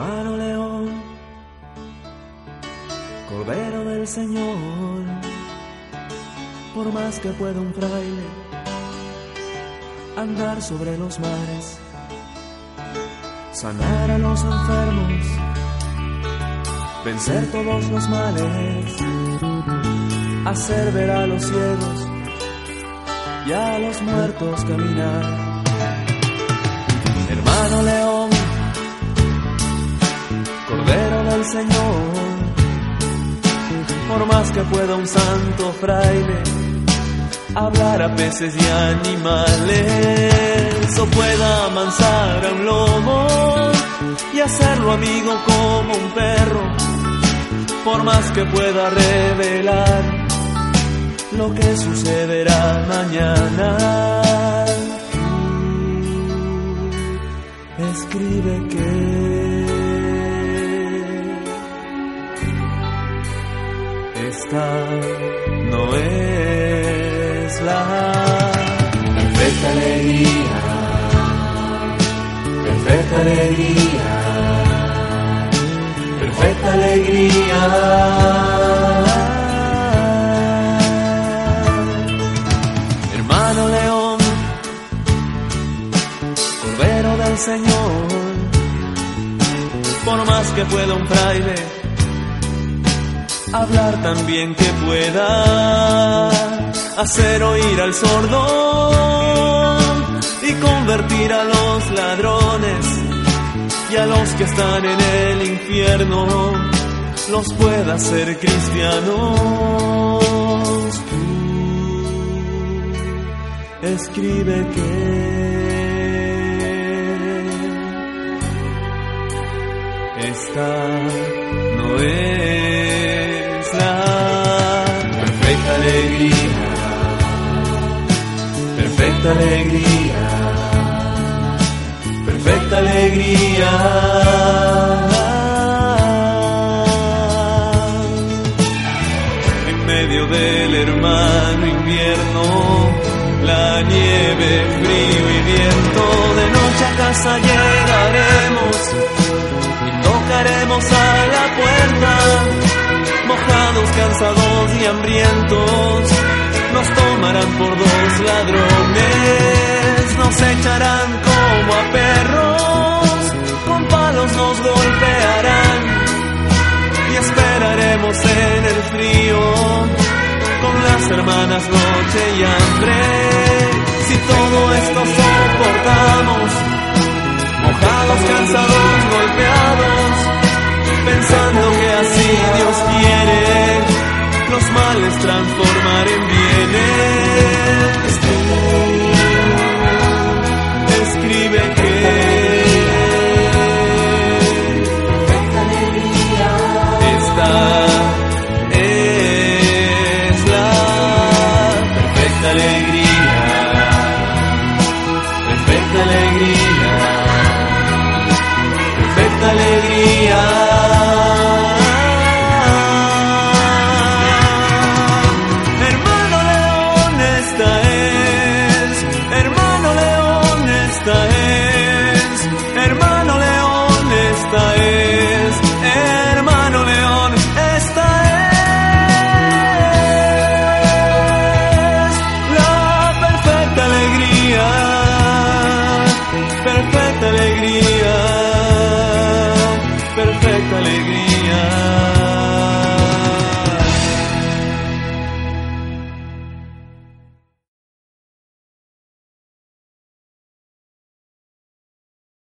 Hermano león, cordero del Señor, por más que pueda un fraile andar sobre los mares, sanar a los enfermos, vencer todos los males, hacer ver a los ciegos y a los muertos caminar. Señor, por más que pueda un santo fraile hablar a peces y animales, o pueda amansar a un lobo y hacerlo amigo como un perro, por más que pueda revelar lo que sucederá mañana. No es la perfecta alegría, perfecta alegría, perfecta alegría. Hermano león, cordero del Señor, por más que pueda un fraile hablar también que pueda hacer oír al sordo y convertir a los ladrones y a los que están en el infierno los pueda hacer cristianos. Tú escribe que esta no es perfecta alegría, perfecta alegría. En medio del hermano invierno, la nieve, frío y viento, de noche a casa llegaremos y tocaremos a la puerta, mojados, cansados y hambrientos, nos tomarán por dos ladrones, nos echarán como a perros, con palos nos golpearán y esperaremos en el frío con las hermanas noche y hambre. Si todo esto soportamos, mojados, cansados, veces transforma.